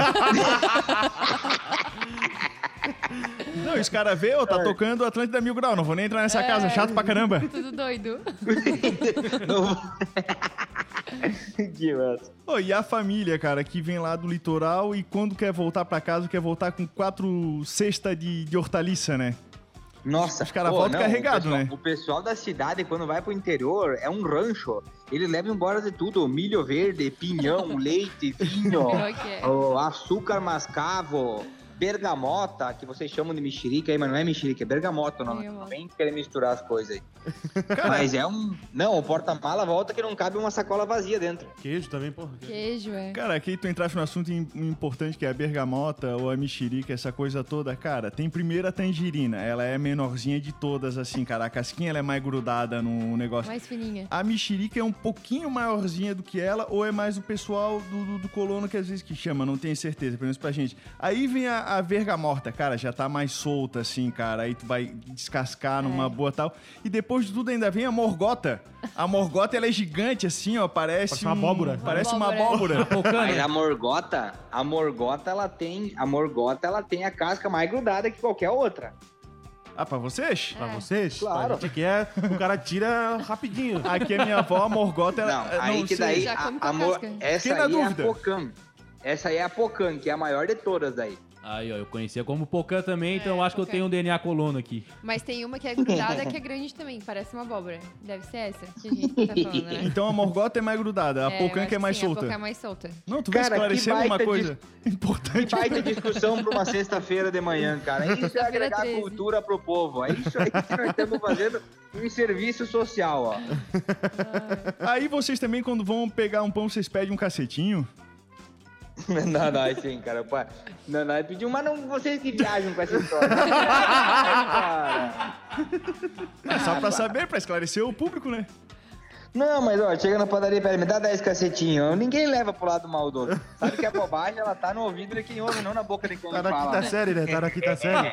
Não, os caras vê, ó, tá tocando Atlântida Mil Grau, não vou nem entrar nessa casa, chato pra caramba. Tudo doido. Não- que massa. Ô, e a família, cara, que vem lá do litoral e quando quer voltar pra casa, quer voltar com quatro cestas de, de hortaliça, né? Nossa, Os caras voltam carregado, o pessoal, né? O pessoal da cidade, quando vai pro interior, é um rancho. Ele leva embora de tudo: milho verde, pinhão, leite, vinho, Pior que é. o açúcar mascavo, bergamota, que vocês chamam de mexerica aí, mas não é mexerica, é bergamota o nome. Não vem querer misturar as coisas aí. mas é um. Não, o porta-mala volta que não cabe uma sacola vazia dentro. Queijo também, porra. Queijo, é. Cara, aqui tu entraste no assunto im- importante que é a bergamota ou a mexerica, essa coisa toda. Cara, tem primeiro a tangerina. Ela é a menorzinha de todas, assim, cara. A casquinha ela é mais grudada no negócio. Mais fininha. A mexerica é um pouquinho maiorzinha do que ela, ou é mais o pessoal do, do, do colono que às vezes que chama, não tenho certeza, pelo menos pra gente. Aí vem a, a vergamorta, cara, já tá mais solta assim, cara. Aí tu vai descascar numa É. boa tal. E depois de tudo ainda vem a morgota. A morgota ela é gigante assim, ó, parece, Parece uma um- abóbora. Parece uma Abóbora. abóbora. Mas a morgota, a morgota, ela tem. A morgota, ela tem a casca mais grudada que qualquer outra. ah, pra vocês? Pra É. vocês? Claro. A gente quer, o cara tira rapidinho. Aqui a minha avó, a morgota, ela. Não, eu aí que sei. daí. Já A, a a mor- casca. essa Fiquei aí dúvida. é a Pocan. Essa aí é a Pocan, que é a maior de todas daí. Aí, ó, eu conhecia como Pocan também, então É, eu acho que eu tenho um DNA colono aqui. Mas tem uma que é grudada que é grande também, parece uma abóbora. Deve ser essa que a gente tá falando, né? Então a morgota é mais grudada, a É, acho que é mais sim, A solta. pocan é mais solta. Não, tu vai que esclarecendo uma coisa Que importante. baita discussão para uma sexta-feira de manhã, cara. Isso é agregar 13. cultura pro povo. É isso aí que nós estamos fazendo um serviço social, ó. Aí vocês também, quando vão pegar um pão, vocês pedem um cacetinho? Não, não, sim, cara. Pô, Não, não, pediu, mas não vocês que viajam com essa história. É só pra saber, pra esclarecer o público, né? Não, mas ó, chega na padaria e pede, me dá 10 cacetinhos. Ninguém leva pro lado maldoso. Sabe que a bobagem, ela tá no ouvido de quem ouve, não na boca de quem Tá na fala. quinta né? série, né? Tá na quinta série.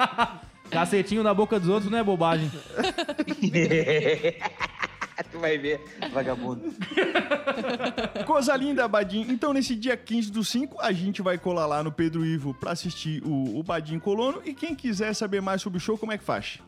Cacetinho na boca dos outros não é bobagem. tu vai ver, vagabundo. Coisa linda, Badim. Então, nesse dia 15 do 5, a gente vai colar lá no Pedro Ivo pra assistir o, o Badim Colono. E quem quiser saber mais sobre o show, como é que faz?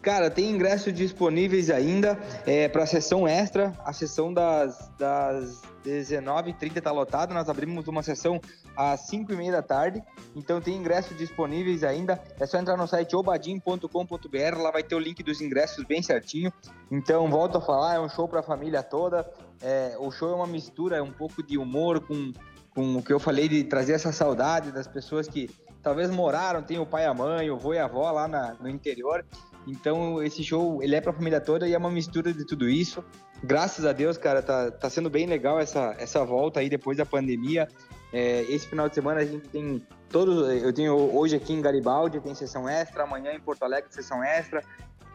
Cara, tem ingressos disponíveis ainda é, para a sessão extra. A sessão das, das 19h30 tá lotada. Nós abrimos uma sessão às 5h30 da tarde. Então tem ingressos disponíveis ainda. É só entrar no site obadim.com.br. Lá vai ter o link dos ingressos bem certinho. Então, volto a falar, é um show para a família toda. É, o show é uma mistura, é um pouco de humor com, com o que eu falei de trazer essa saudade das pessoas que talvez moraram, tem o pai a mãe, o avô e a avó lá na- no interior. Então, esse show, ele é pra família toda e é uma mistura de tudo isso. Graças a Deus, cara, tá, tá sendo bem legal essa, essa volta aí depois da pandemia. É, esse final de semana a gente tem todos, eu tenho hoje aqui em Garibaldi, tem sessão extra, amanhã em Porto Alegre sessão extra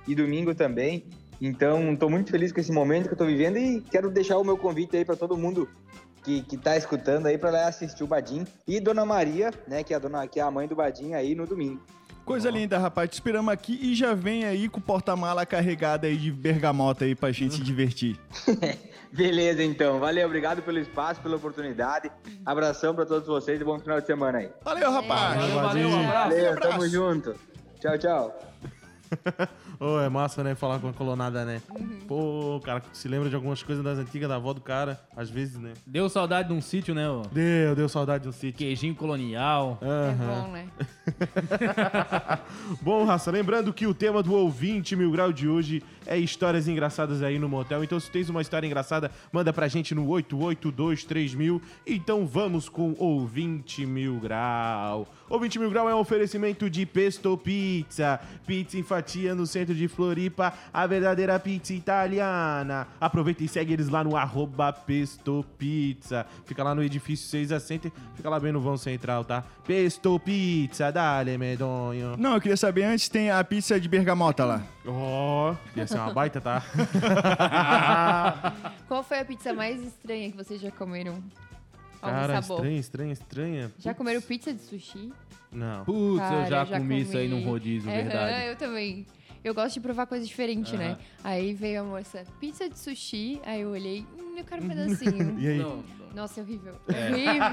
e domingo também. Então, estou muito feliz com esse momento que eu tô vivendo e quero deixar o meu convite aí para todo mundo que, que tá escutando aí para lá assistir o Badim e Dona Maria, né, que é a dona, que é a mãe do Badim aí no domingo. Coisa linda, rapaz. Te esperamos aqui e já vem aí com o porta-mala carregado aí de bergamota aí pra gente se divertir. Beleza, então. Valeu, obrigado pelo espaço, pela oportunidade. Abração para todos vocês e bom final de semana aí. Valeu, rapaz! Valeu, valeu, um Badinho. abraço. Valeu, abraço. tamo junto. Tchau, tchau. Ô, é massa, né? Falar com a colonada, né? Pô, cara, se lembra de algumas coisas das antigas da avó do cara, às vezes, né? Deu saudade de um sítio, né? ó? Deu, deu saudade do sítio. Queijinho colonial. É Aham. bom, né? Bom, raça, lembrando que o tema do ouvinte mil grau de hoje é histórias engraçadas aí no motel. Então, se tens uma história engraçada, manda pra gente no 8823 Então, vamos com ouvinte mil grau. Ouvinte mil grau é um oferecimento de Pesto Pizza. Pizza em fatia no centro de Floripa, a verdadeira pizza italiana. Aproveita e segue eles lá no arroba Pesto Pizza. Fica lá no edifício 6 a Center, fica lá bem no vão central, tá? Pesto Pizza, dale medonho. Não, eu queria saber antes, tem a pizza de bergamota lá. Ó, ia ser uma baita, tá? Qual foi a pizza mais estranha que vocês já comeram? Algum Cara, sabor? estranha, estranha, estranha. Já comeram pizza de sushi? Não. Putz, eu Cara, já, comi isso aí num rodízio, Aham, verdade. eu também. Eu gosto de provar coisas diferentes, né? Aí veio a moça, pizza de sushi. Aí eu olhei, hum, eu quero um pedacinho. E aí? Não. Nossa, é horrível. Horrível.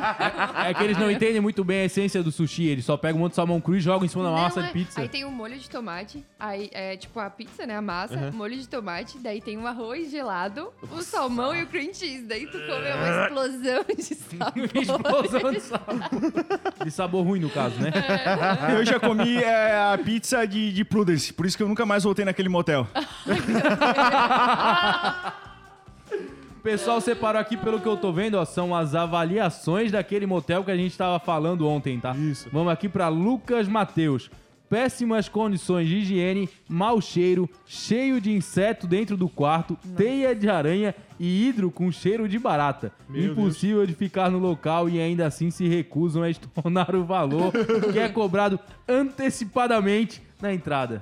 É que eles não entendem muito bem a essência do sushi. Eles só pegam um monte de salmão cru e jogam em cima da Não, massa é- de pizza. Aí tem o molho de tomate, aí é tipo a pizza, né? A massa, molho de tomate, daí tem o arroz gelado, o salmão e o cream cheese. Daí tu come uma explosão de sabor. Explosão de sabor. De sabor ruim, no caso, né? Eu já comi é, a pizza de, de Prudence, por isso que eu nunca mais voltei naquele motel. O pessoal separou aqui, pelo que eu tô vendo, ó, são as avaliações daquele motel que a gente tava falando ontem, tá? Isso. Vamos aqui pra Lucas Mateus. Péssimas condições de higiene, mau cheiro, cheio de inseto dentro do quarto, teia de aranha e hidro com cheiro de barata. Meu Impossível de ficar no local e ainda assim se recusam a estornar o valor que é cobrado antecipadamente na entrada.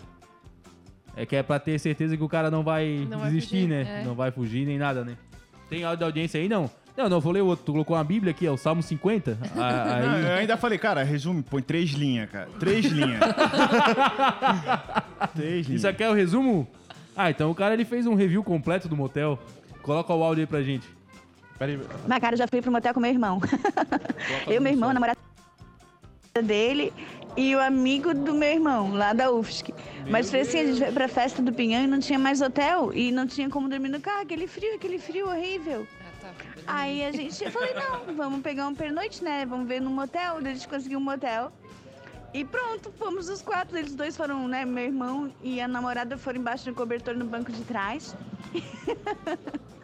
É que é pra ter certeza que o cara não vai Não vai desistir, fugir, né? é. Não vai fugir nem nada, né? Tem áudio da audiência aí, não? Não, não, vou ler outro. Tu colocou uma bíblia aqui, é o Salmo 50. Ah, aí... Eu ainda falei, cara, resume, põe três linhas, cara. Três linhas. três linhas. Isso aqui é o resumo? Ah, então o cara ele fez um review completo do motel. Coloca o áudio aí pra gente. Peraí. Mas, cara, eu já fui pro motel com meu irmão. eu, meu irmão, namorada dele e o amigo do meu irmão, lá da UFSC. Mas foi assim, a gente foi pra festa do Pinhão e não tinha mais hotel e não tinha como dormir no carro, aquele frio, aquele frio horrível. Ah, tá. Aí a gente, eu falei, não, vamos pegar um pernoite, né? Vamos ver num motel. A gente conseguiu um motel. E pronto, fomos os quatro. Eles dois foram, né? Meu irmão e a namorada foram embaixo do cobertor no banco de trás.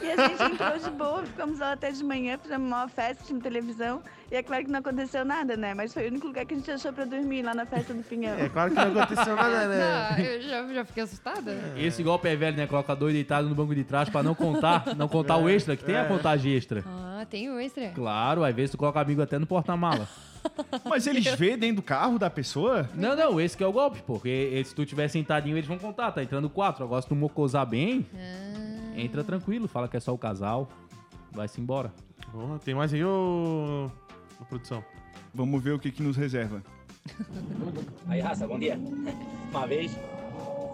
e a gente entrou de boa, ficamos lá até de manhã, fizemos uma festa, tinha televisão. E é claro que não aconteceu nada, né? Mas foi o único lugar que a gente achou pra dormir, lá na festa do Pinhão. É claro que não aconteceu nada, né? Ah, eu já, já fiquei assustada. Esse golpe é velho, né? Coloca dois deitados no banco de trás pra não contar, não contar o extra, que tem a contagem extra. Ah, tem o extra. Claro, às vezes tu coloca amigo até no porta-mala. Mas eles vê dentro do carro da pessoa? Não, não, esse que é o golpe. Porque se tu tiver sentadinho, eles vão contar. Tá entrando quatro. Agora, se tu mocosar bem, entra tranquilo. Fala que é só o casal. Vai-se embora. Porra, tem mais aí, ô... ô produção? Vamos ver o que, que nos reserva. Aí, raça, bom dia. Uma vez,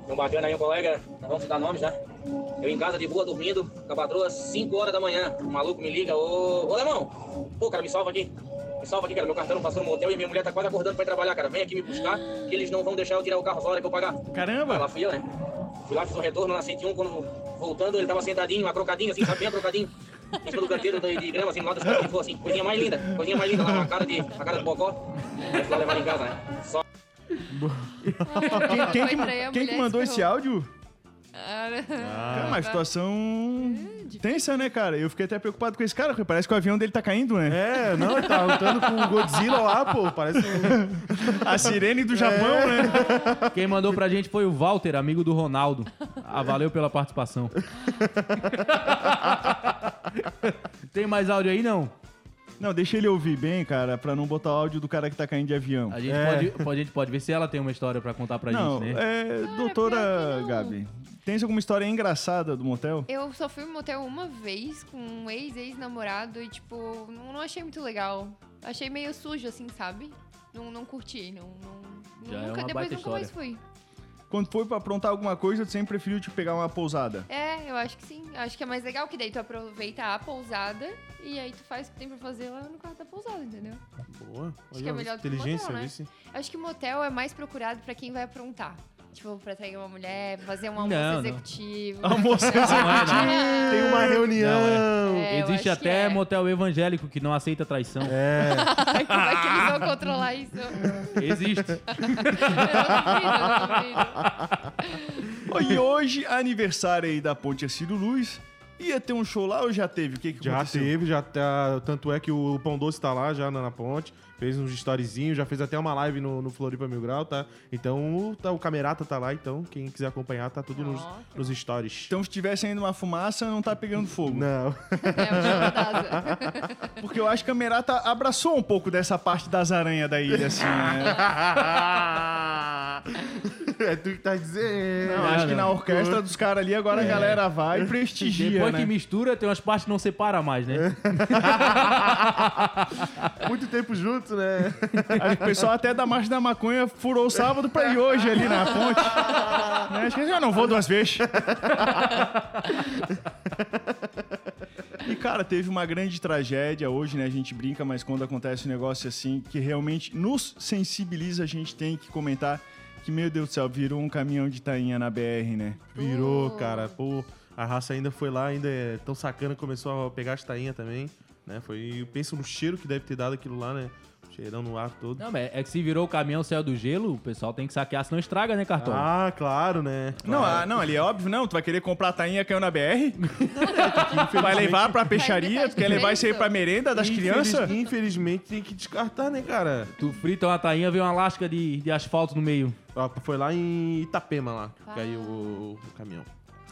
um bacana aí, um colega, não vamos citar nomes, né? Eu em casa de boa, dormindo, com a patroa, 5 horas da manhã. O maluco me liga, ô, ô Lemão, pô, cara, me salva aqui. Me salva aqui, cara, meu cartão passou no motel e minha mulher tá quase acordando pra ir trabalhar, cara. Vem aqui me buscar, que eles não vão deixar eu tirar o carro só a hora que eu pagar. Caramba! lá fui eu, né? Fui lá, fiz um retorno na 101, quando voltando, ele tava sentadinho, acrocadinho, assim, sabe, bem acrocadinho. Em cima do canteiro de, de grama, assim, lado das coisas que for, assim, coisinha mais linda, coisinha mais linda, lá, a cara de, a cara de bocó. Aí fui lá levar em casa, né? Só Quem, quem que, quem que mandou esse ferrou. Cara, uma situação tensa, né, cara? Eu fiquei até preocupado com esse cara, porque parece que o avião dele tá caindo, né? É, não, ele tá lutando com o Godzilla lá, pô. Parece um... A sirene do Japão, né? Quem mandou pra gente foi o Walter, amigo do Ronaldo. Ah, valeu pela participação. Tem mais áudio aí, não? Não, deixa ele ouvir bem, cara, pra não botar o áudio do cara que tá caindo de avião. A gente, É. pode, pode- a gente pode ver se ela tem uma história pra contar pra Não, gente, né? é, doutora. Gabi, tens alguma história engraçada do motel? Eu só fui no motel uma vez com um ex-ex-namorado e, tipo, não, não achei muito legal. Achei meio sujo, assim, sabe? Não, não curti, não... não Já é nunca, uma depois baita nunca mais história. fui. Quando foi pra aprontar alguma coisa, tu sempre preferiu te pegar uma pousada. É, eu acho que sim. Acho que é mais legal que daí tu aproveita a pousada e aí tu faz o que tem pra fazer lá no quarto da pousada, entendeu? Boa. Acho que é melhor do que Inteligência, motel, né? vice. Acho que motel é mais procurado pra quem vai aprontar. Tipo, pra trair uma mulher, fazer um Não, almoço não. executivo. Almoço Não, é, Tem uma reunião. É, eu Existe até é. motel evangélico que não aceita traição. É. Como é que eles vão controlar isso? Existe. Eu não duvido, eu não duvido. E hoje, aniversário aí da Ponte Ciro Luz. Ia ter um show lá ou já teve? O que, que Já aconteceu? teve, já tá. Tanto é que o Pão Doce tá lá já na, na ponte. Fez uns storyzinhos, já fez até uma live no, no Floripa Mil Grau, tá? Então o, tá, o Camerata tá lá, então quem quiser acompanhar tá tudo nos, nos stories. Então, se tivesse ainda uma fumaça, não tá pegando fogo. Não. É, o Porque eu acho que a Merata abraçou um pouco dessa parte das aranhas da ilha, assim, né? é tu que tá dizendo. Não, acho que na orquestra dos caras ali, agora a galera vai e prestigia, Depois né? que mistura, tem umas partes que não separa mais, né? Muito tempo juntos, né? Acho que o pessoal até da Marcha da Maconha furou o sábado pra ir hoje ali na ponte. Né? Acho que eu não vou duas vezes. E, cara, teve uma grande tragédia hoje, né? A gente brinca, mas quando acontece um negócio assim, que realmente nos sensibiliza, a gente tem que comentar que, meu Deus do céu, virou um caminhão de tainha na BR, né? Virou, cara. Pô, a raça ainda foi lá, ainda é tão sacana, começou a pegar as tainhas também, né? Foi, eu penso no cheiro que deve ter dado aquilo lá, né? Cheirão no ar todo. Não, mas é que se virou o caminhão céu do gelo, o pessoal tem que saquear, senão estraga, né, cartão? Ah, claro, né? Não, Claro. ah, não, ali é óbvio, não. Tu vai querer comprar a tainha caiu na BR? Tu vai levar pra peixaria? Tu quer levar isso aí pra merenda das Infeliz- crianças? Infelizmente tem que descartar, né, cara? Tu frita uma tainha, vem uma lasca de, de asfalto no meio. Foi lá em Itapema lá, que Ah. caiu o, o caminhão.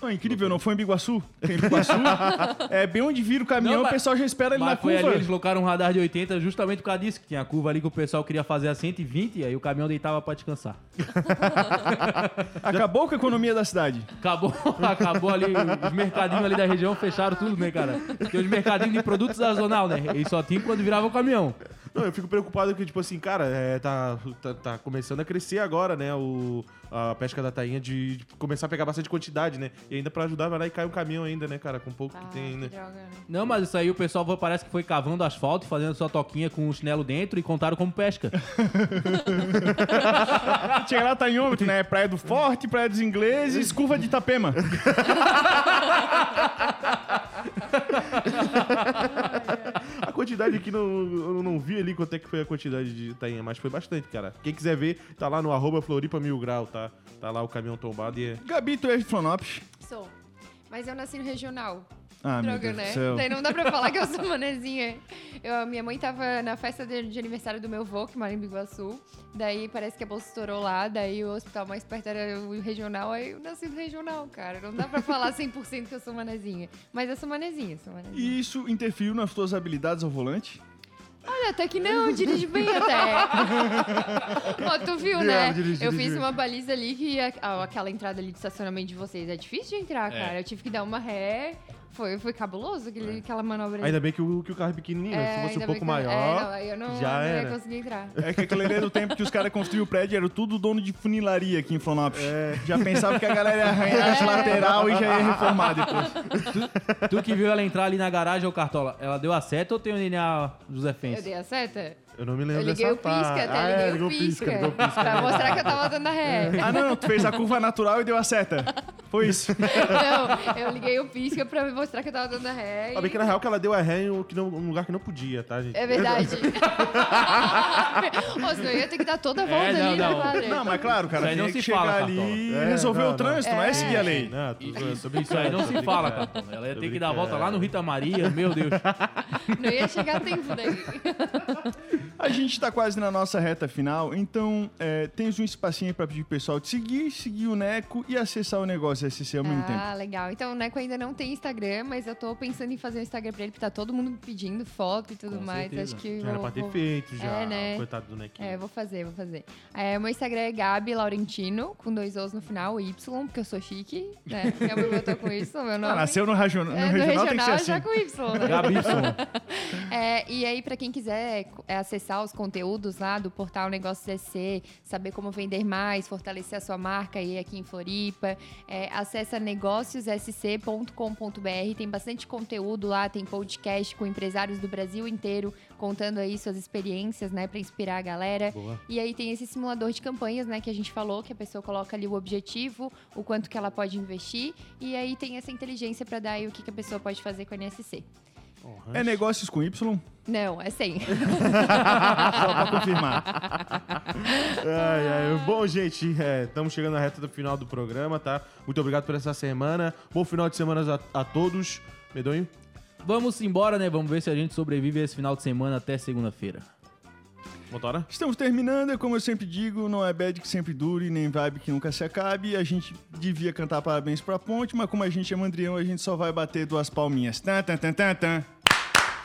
Não, incrível, não foi em Biguaçu? Em Biguaçu, é bem onde vira o caminhão, Não, o pessoal já espera ele Mas na curva. ali, eles colocaram um radar de 80 justamente por causa disso, que tinha a curva ali que o pessoal queria fazer a 120 e aí o caminhão deitava pra descansar. Acabou com a economia da cidade. Acabou, acabou ali, os mercadinhos ali da região fecharam tudo, né, cara? Tem os mercadinhos de produtos sazonal, né? E só tinha quando virava o caminhão. Não, eu fico preocupado que, tipo assim, cara, é, tá, tá, tá começando a crescer agora, né, o, a pesca da tainha de, de começar a pegar bastante quantidade, né? E ainda pra ajudar, vai lá e cai um caminhão ainda, né, cara, com pouco Ah, que tem ainda. droga, né? Não, mas isso aí o pessoal foi- parece que foi cavando asfalto, fazendo sua toquinha com o chinelo dentro e contaram como pesca. Chega lá, tainhômetro, né? Praia do Forte, Praia dos Ingleses, curva de Itapema. Quantidade aqui, não, eu não vi ali quanto é que foi a quantidade de tainha, mas foi bastante, cara. Quem quiser ver, tá lá no arroba Floripa Mil Grau, tá? Tá lá o caminhão tombado e é... Gabi, tu é de Flonopes. Sou. Mas eu nasci no regional. Ah, meu Droga, Deus né? do céu. Daí não dá pra falar que eu sou manezinha. Eu, minha mãe tava na festa de, de aniversário do meu avô, que mora em Biguaçu. Daí parece que a bolsa estourou lá. Daí o hospital mais perto era o regional. Aí eu nasci no regional, cara. Não dá pra falar 100% que eu sou manezinha. Mas eu sou manezinha, sou manezinha. E isso interferiu nas tuas habilidades ao volante? Olha, até que não, dirige bem até. Ó, tu viu, né? Dirige, dirige, eu dirige. fiz uma baliza ali que a- a- aquela entrada ali de estacionamento de vocês é difícil de entrar, cara. Eu tive que dar uma ré. Foi, foi cabuloso aquele, aquela manobra. Ainda bem que o, que o carro é pequenininho, né? Se fosse um pouco que- maior, É, não, aí eu não, já não ia era. conseguir entrar. É que aquele é do tempo que os caras construíram o prédio, era tudo dono de funilaria aqui em Flonopes. Já pensava que a galera ia arranhar as É. lateral e já ia reformar depois. Tu que viu ela entrar ali na garagem, ô Cartola, ela deu a seta ou tem o DNA José Eu Fence? dei a seta? Eu não me lembro Eu liguei dessa o pisca, parte. até Ah, é, liguei o pisca. ligou o pisca. pra mostrar que eu tava dando a ré. Ah, não, tu fez a curva natural e deu a seta. Foi isso. Não, eu liguei o pisca pra mostrar que eu tava dando a ré. Ainda bem e- que na real que ela deu a ré em um, lugar que não podia, tá, gente? É verdade. Ô, senão eu ia ter que dar toda a volta É, não, ali, não. né, padre? Não, mas claro, cara, Isso aí não se chegar fala, ali e É, resolver não, o trânsito, não é seguir a lei. Não, Isso aí não se fala. Cartola. Ela ia ter que dar a volta lá no Rita Maria, meu Deus. Não ia chegar a tempo daí. A gente tá quase na nossa reta final, então é, tens um espacinho aí pra pedir pro pessoal te seguir, seguir o Neco e acessar o negócio SC ao mesmo tempo. Ah, legal. Então o Neco ainda não tem Instagram, mas eu tô pensando em fazer um Instagram pra ele, porque tá todo mundo pedindo foto e tudo Com mais. certeza. Acho que Já era vou- pra ter vou- feito, já. É, né? Coitado do Nequinho. É, vou fazer, vou fazer. É, meu Instagram é Gabi Laurentino, com dois Os no final, Y, porque eu sou chique, né? Minha mãe botou com isso, meu nome. Ah, nasceu no, region- no É, no regional, tem que ser assim. já com Y, né? Gabson. É, e aí, pra quem quiser é, acessar os conteúdos lá do portal Negócios SC, saber como vender mais, fortalecer a sua marca aí aqui em Floripa, é, acessa negóciossc.com.br. Tem bastante conteúdo lá, tem podcast com empresários do Brasil inteiro contando aí suas experiências, né, pra inspirar a galera. Boa. E aí tem esse simulador de campanhas, né, que a gente falou, que a pessoa coloca ali o objetivo, o quanto que ela pode investir, e aí tem essa inteligência pra dar aí o que, que a pessoa pode fazer com a NSC. É negócios com Y? Não, é sem. Só pra confirmar. Ai, ai. Bom, gente, estamos chegando na reta do final do programa, tá? Muito obrigado por essa semana. Bom final de semana a, a todos. Medonho? Vamos embora, né? Vamos ver se a gente sobrevive esse final de semana até segunda-feira. Estamos terminando, e como eu sempre digo, não é bad que sempre dure, nem vibe que nunca se acabe. A gente devia cantar parabéns pra ponte, mas como a gente é mandrião, a gente só vai bater duas palminhas. Tan, tan, tan, tan, tan.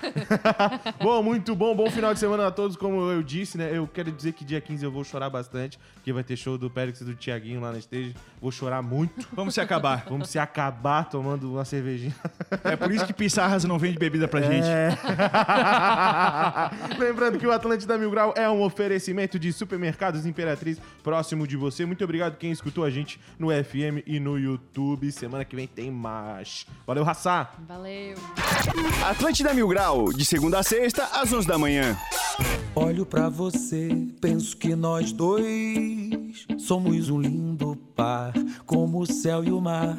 bom, muito bom. Bom final de semana a todos. Como eu disse, né? Eu quero dizer que dia 15 eu vou chorar bastante, porque vai ter show do Périx e do Tiaguinho lá na stage. Vou chorar muito. Vamos se acabar. Vamos se acabar tomando uma cervejinha. É por isso que Pissarras não vende bebida pra gente. É. Lembrando que o Atlântida Mil Grau é um oferecimento de supermercados Imperatriz próximo de você. Muito obrigado quem escutou a gente no FM e no YouTube. Semana que vem tem mais. Valeu, Raça! Valeu. Atlântida Mil Grau, de segunda a sexta, às 11 da manhã. Olho pra você, penso que nós dois somos um lindo par, como o céu e o mar.